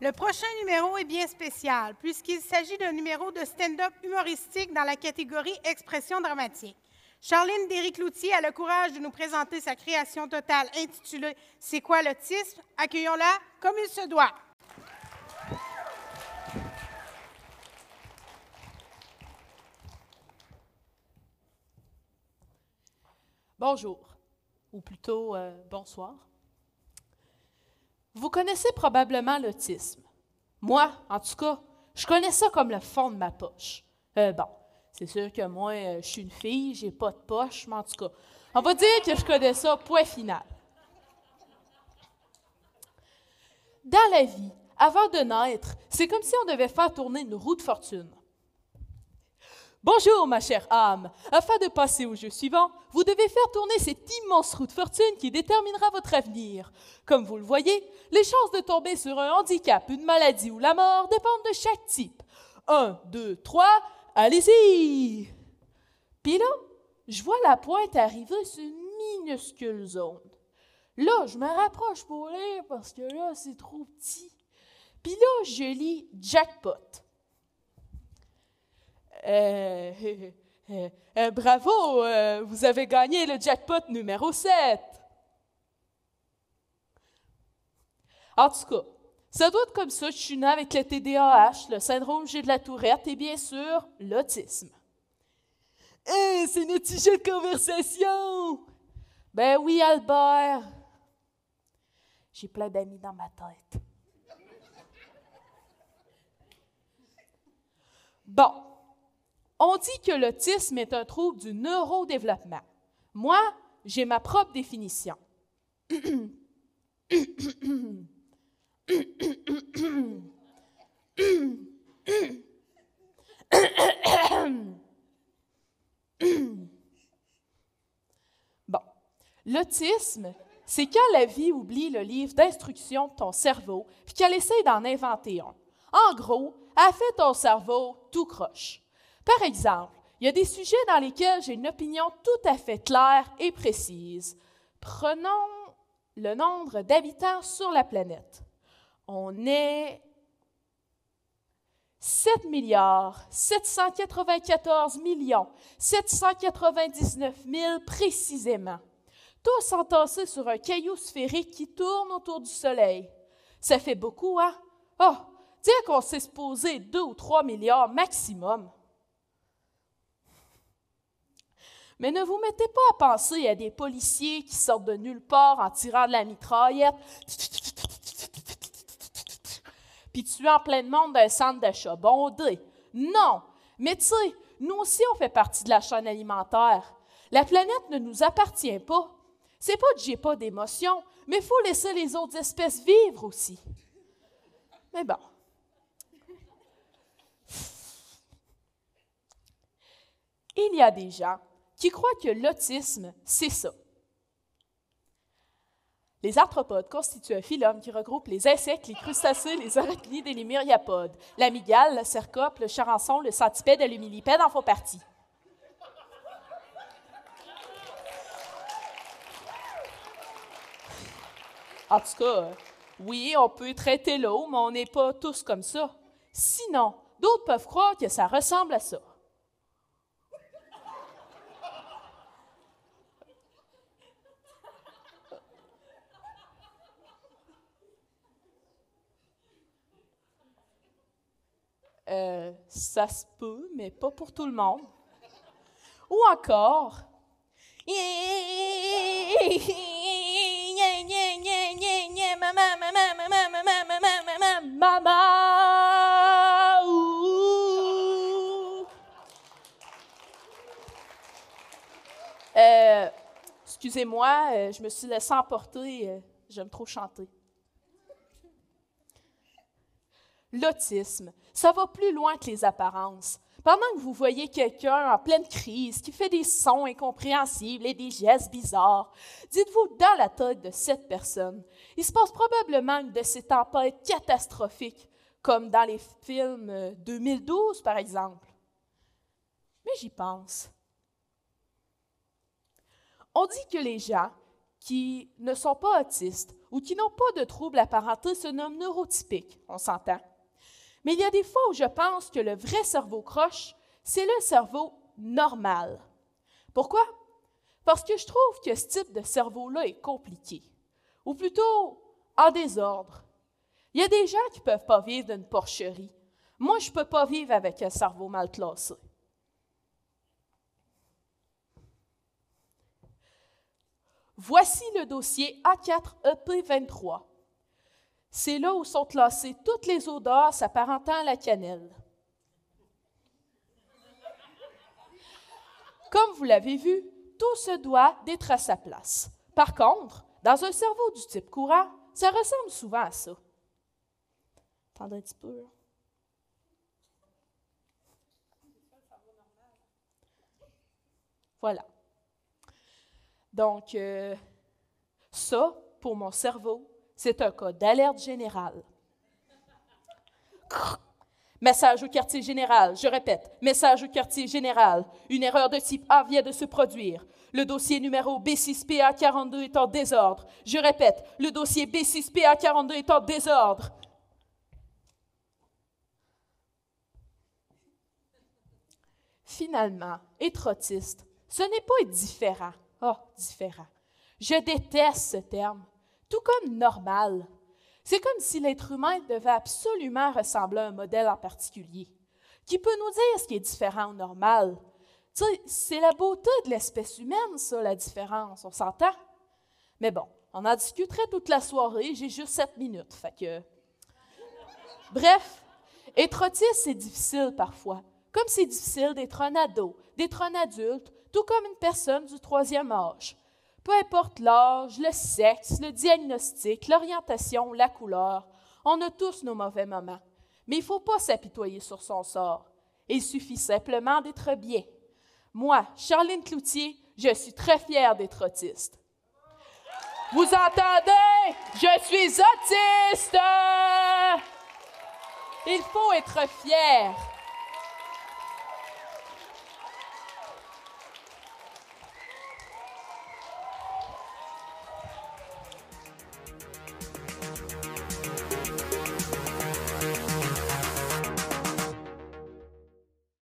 Le prochain numéro est bien spécial, puisqu'il s'agit d'un numéro de stand-up humoristique dans la catégorie expression dramatique. Charline Derry-Cloutier a le courage de nous présenter sa création totale intitulée C'est quoi l'autisme? Accueillons-la comme il se doit. Bonjour, ou plutôt euh, bonsoir. Vous connaissez probablement l'autisme. Moi, en tout cas, je connais ça comme le fond de ma poche. Euh, bon, c'est sûr que moi, euh, je suis une fille, j'ai pas de poche, mais en tout cas, on va dire que je connais ça, point final. Dans la vie, avant de naître, c'est comme si on devait faire tourner une roue de fortune. Bonjour, ma chère âme. Afin de passer au jeu suivant, vous devez faire tourner cette immense roue de fortune qui déterminera votre avenir. Comme vous le voyez, les chances de tomber sur un handicap, une maladie ou la mort dépendent de chaque type. Un, deux, trois, allez-y! Puis là, je vois la pointe arriver sur une minuscule zone. Là, je me rapproche pour lire parce que là, c'est trop petit. Puis là, je lis jackpot. Euh, euh, euh, bravo, vous avez gagné le jackpot numéro 7. En tout cas, ça doit être comme ça. Je suis née avec le TDAH, le syndrome G de la Tourette et bien sûr l'autisme. C'est notre sujet de conversation! Ben oui, Albert. J'ai plein d'amis dans ma tête. Bon, on dit que l'autisme est un trouble du neurodéveloppement. Moi, j'ai ma propre définition. Bon, l'autisme, c'est quand la vie oublie le livre d'instruction de ton cerveau, puis qu'elle essaie d'en inventer un. En gros, elle fait ton cerveau tout croche. Par exemple, il y a des sujets dans lesquels j'ai une opinion tout à fait claire et précise. Prenons le nombre d'habitants sur la planète. On est 7 milliards 794 millions 799 000 précisément, tous entassés sur un caillou sphérique qui tourne autour du Soleil. Ça fait beaucoup, hein? Oh, dire qu'on s'est supposé 2 ou 3 milliards maximum. Mais ne vous mettez pas à penser à des policiers qui sortent de nulle part en tirant de la mitraillette, puis tuent en plein monde d'un centre d'achat bondé. Non! Mais tu sais, nous aussi, on fait partie de la chaîne alimentaire. La planète ne nous appartient pas. C'est pas que j'ai pas d'émotion, mais il faut laisser les autres espèces vivre aussi. Mais bon. Il y a des gens qui croient que l'autisme, c'est ça? Les arthropodes constituent un phylum qui regroupe les insectes, les crustacés, les arachnides et les myriapodes. L'amygale, le cercope, le charançon, le centipède et le millipède en font partie. En tout cas, oui, on peut traiter l'eau, mais on n'est pas tous comme ça. Sinon, d'autres peuvent croire que ça ressemble à ça. Euh, ça se peut, mais pas pour tout le monde. Ou encore, euh, excusez-moi, euh, je me suis laissé emporter, j'aime trop chanter. L'autisme, ça va plus loin que les apparences. Pendant que vous voyez quelqu'un en pleine crise qui fait des sons incompréhensibles et des gestes bizarres, dites-vous dans la tête de cette personne, il se passe probablement une de ces tempêtes catastrophiques, comme dans les films 2012 par exemple. Mais j'y pense. On dit que les gens qui ne sont pas autistes ou qui n'ont pas de troubles apparentés se nomment neurotypiques, on s'entend. Mais il y a des fois où je pense que le vrai cerveau croche, c'est le cerveau normal. Pourquoi? Parce que je trouve que ce type de cerveau-là est compliqué, ou plutôt en désordre. Il y a des gens qui ne peuvent pas vivre d'une porcherie. Moi, je ne peux pas vivre avec un cerveau mal classé. Voici le dossier A4EP23. C'est là où sont classées toutes les odeurs s'apparentant à la cannelle. Comme vous l'avez vu, tout se doit d'être à sa place. Par contre, dans un cerveau du type courant, ça ressemble souvent à ça. Attendez un. Voilà. Donc, euh, ça, pour mon cerveau, c'est un cas d'alerte générale. Message au quartier général. Je répète, message au quartier général. Une erreur de type A vient de se produire. Le dossier numéro B6PA42 est en désordre. Je répète, le dossier B6PA42 est en désordre. Finalement, être autiste, ce n'est pas différent. Oh, différent. Je déteste ce terme, tout comme normal. C'est comme si l'être humain devait absolument ressembler à un modèle en particulier, qui peut nous dire ce qui est différent ou normal. Tu sais, c'est la beauté de l'espèce humaine, ça, la différence, on s'entend? Mais bon, on en discuterait toute la soirée, j'ai juste sept minutes, fait que... Bref, être autiste, c'est difficile parfois, comme c'est difficile d'être un ado, d'être un adulte, tout comme une personne du troisième âge. Peu importe l'âge, le sexe, le diagnostic, l'orientation, la couleur, on a tous nos mauvais moments. Mais il ne faut pas s'apitoyer sur son sort. Il suffit simplement d'être bien. Moi, Charline Cloutier, je suis très fière d'être autiste. Vous entendez? Je suis autiste! Il faut être fier.